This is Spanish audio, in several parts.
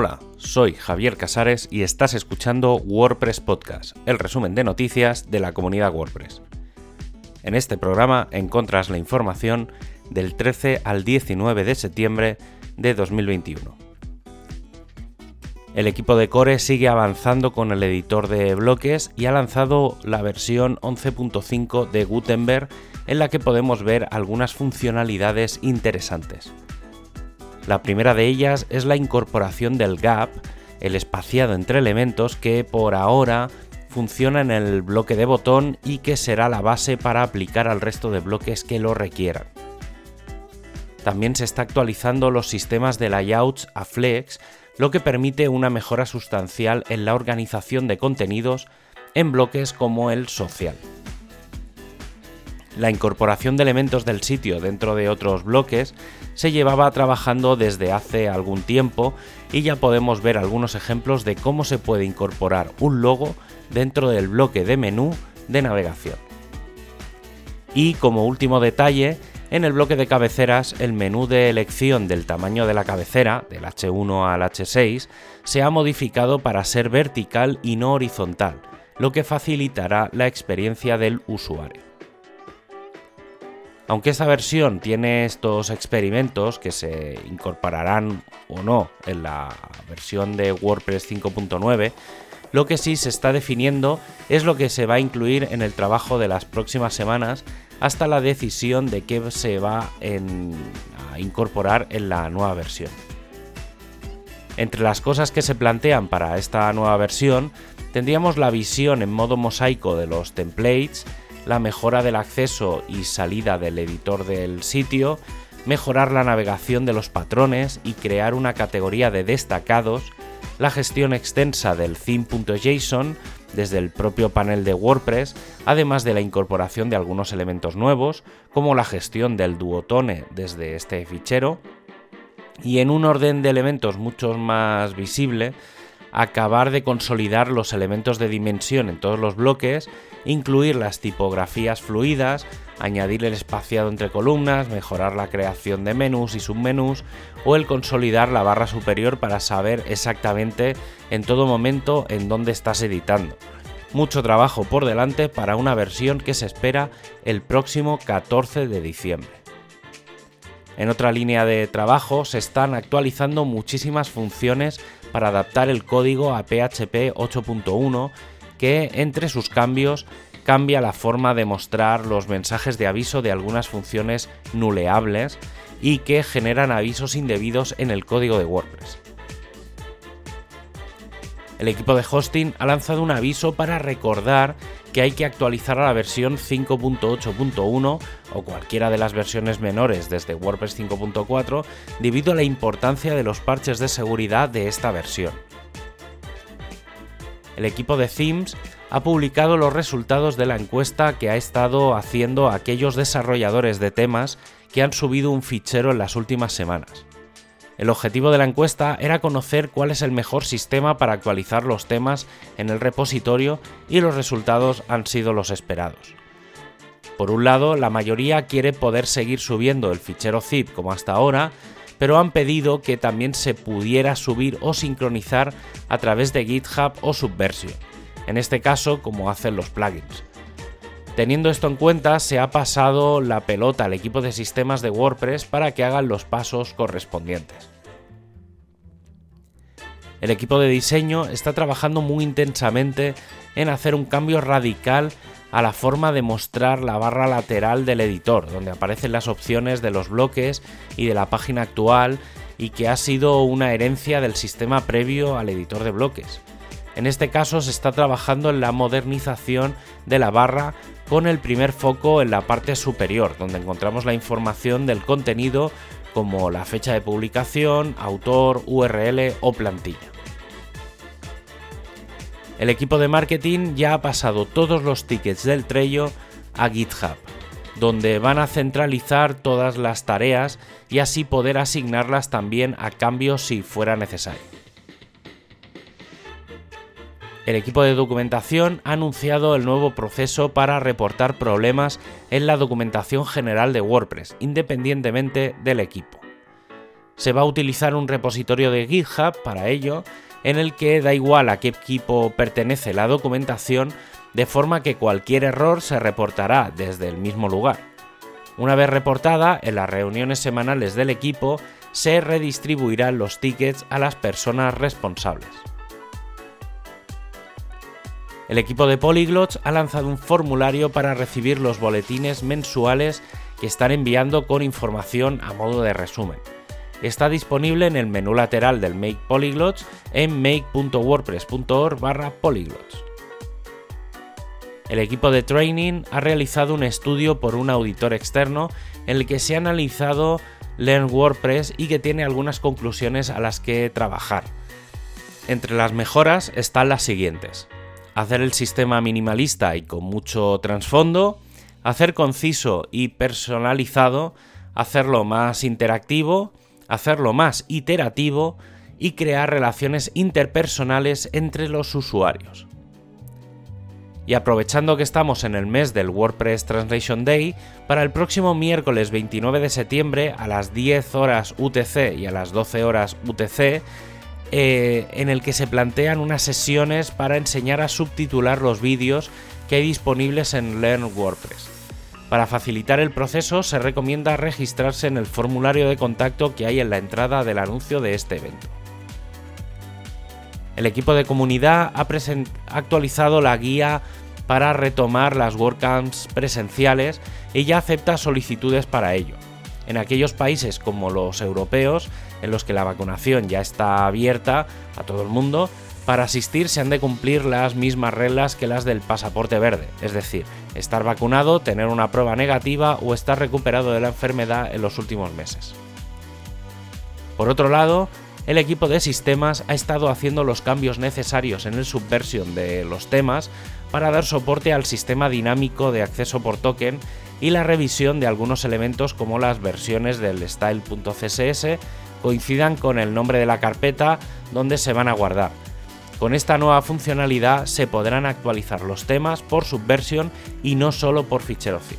Hola, soy Javier Casares y estás escuchando WordPress Podcast, el resumen de noticias de la comunidad WordPress. En este programa encontras la información del 13 al 19 de septiembre de 2021. El equipo de Core sigue avanzando con el editor de bloques y ha lanzado la versión 11.5 de Gutenberg en la que podemos ver algunas funcionalidades interesantes. La primera de ellas es la incorporación del gap, el espaciado entre elementos que por ahora funciona en el bloque de botón y que será la base para aplicar al resto de bloques que lo requieran. También se está actualizando los sistemas de layouts a Flex, lo que permite una mejora sustancial en la organización de contenidos en bloques como el social. La incorporación de elementos del sitio dentro de otros bloques se llevaba trabajando desde hace algún tiempo y ya podemos ver algunos ejemplos de cómo se puede incorporar un logo dentro del bloque de menú de navegación. Y como último detalle, en el bloque de cabeceras, el menú de elección del tamaño de la cabecera, del H1 al H6, se ha modificado para ser vertical y no horizontal, lo que facilitará la experiencia del usuario. Aunque esta versión tiene estos experimentos que se incorporarán o no en la versión de WordPress 5.9, lo que sí se está definiendo es lo que se va a incluir en el trabajo de las próximas semanas hasta la decisión de qué se va a incorporar en la nueva versión. Entre las cosas que se plantean para esta nueva versión, tendríamos la visión en modo mosaico de los templates, la mejora del acceso y salida del editor del sitio, mejorar la navegación de los patrones y crear una categoría de destacados, la gestión extensa del theme.json desde el propio panel de WordPress, además de la incorporación de algunos elementos nuevos, como la gestión del duotone desde este fichero, y en un orden de elementos mucho más visible, acabar de consolidar los elementos de dimensión en todos los bloques, incluir las tipografías fluidas, añadir el espaciado entre columnas, mejorar la creación de menús y submenús o el consolidar la barra superior para saber exactamente en todo momento en dónde estás editando. Mucho trabajo por delante para una versión que se espera el próximo 14 de diciembre. En otra línea de trabajo se están actualizando muchísimas funciones para adaptar el código a PHP 8.1 que entre sus cambios cambia la forma de mostrar los mensajes de aviso de algunas funciones nuleables y que generan avisos indebidos en el código de WordPress. El equipo de hosting ha lanzado un aviso para recordar que hay que actualizar a la versión 5.8.1 o cualquiera de las versiones menores desde WordPress 5.4 debido a la importancia de los parches de seguridad de esta versión. El equipo de Themes ha publicado los resultados de la encuesta que ha estado haciendo aquellos desarrolladores de temas que han subido un fichero en las últimas semanas. El objetivo de la encuesta era conocer cuál es el mejor sistema para actualizar los temas en el repositorio y los resultados han sido los esperados. Por un lado, la mayoría quiere poder seguir subiendo el fichero zip como hasta ahora, pero han pedido que también se pudiera subir o sincronizar a través de GitHub o Subversion, en este caso como hacen los plugins. Teniendo esto en cuenta, se ha pasado la pelota al equipo de sistemas de WordPress para que hagan los pasos correspondientes. El equipo de diseño está trabajando muy intensamente en hacer un cambio radical a la forma de mostrar la barra lateral del editor, donde aparecen las opciones de los bloques y de la página actual y que ha sido una herencia del sistema previo al editor de bloques. En este caso se está trabajando en la modernización de la barra con el primer foco en la parte superior, donde encontramos la información del contenido como la fecha de publicación, autor, URL o plantilla. El equipo de marketing ya ha pasado todos los tickets del Trello a GitHub, donde van a centralizar todas las tareas y así poder asignarlas también a cambio si fuera necesario el equipo de documentación ha anunciado el nuevo proceso para reportar problemas en la documentación general de WordPress, independientemente del equipo. Se va a utilizar un repositorio de GitHub para ello, en el que da igual a qué equipo pertenece la documentación, de forma que cualquier error se reportará desde el mismo lugar. Una vez reportada, en las reuniones semanales del equipo se redistribuirán los tickets a las personas responsables. El equipo de Polyglots ha lanzado un formulario para recibir los boletines mensuales que están enviando con información a modo de resumen. Está disponible en el menú lateral del Make Polyglots en make.wordpress.org barra polyglots. El equipo de training ha realizado un estudio por un auditor externo en el que se ha analizado Learn WordPress y que tiene algunas conclusiones a las que trabajar. Entre las mejoras están las siguientes. Hacer el sistema minimalista y con mucho trasfondo, hacer conciso y personalizado, hacerlo más interactivo, hacerlo más iterativo y crear relaciones interpersonales entre los usuarios. Y aprovechando que estamos en el mes del WordPress Translation Day, para el próximo miércoles 29 de septiembre a las 10 horas UTC y a las 12 horas UTC, eh, en el que se plantean unas sesiones para enseñar a subtitular los vídeos que hay disponibles en Learn WordPress. Para facilitar el proceso se recomienda registrarse en el formulario de contacto que hay en la entrada del anuncio de este evento. El equipo de comunidad ha, actualizado la guía para retomar las WordCamps presenciales y ya acepta solicitudes para ello. En aquellos países como los europeos, en los que la vacunación ya está abierta a todo el mundo, para asistir se han de cumplir las mismas reglas que las del pasaporte verde, es decir, estar vacunado, tener una prueba negativa o estar recuperado de la enfermedad en los últimos meses. Por otro lado, el equipo de sistemas ha estado haciendo los cambios necesarios en el subversion de los temas para dar soporte al sistema dinámico de acceso por token y la revisión de algunos elementos como las versiones del style.css coincidan con el nombre de la carpeta donde se van a guardar. Con esta nueva funcionalidad se podrán actualizar los temas por subversion y no solo por fichero zip.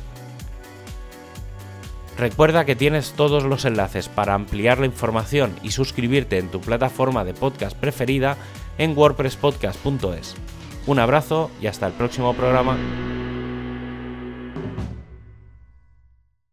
Recuerda que tienes todos los enlaces para ampliar la información y suscribirte en tu plataforma de podcast preferida en wordpresspodcast.es. Un abrazo y hasta el próximo programa.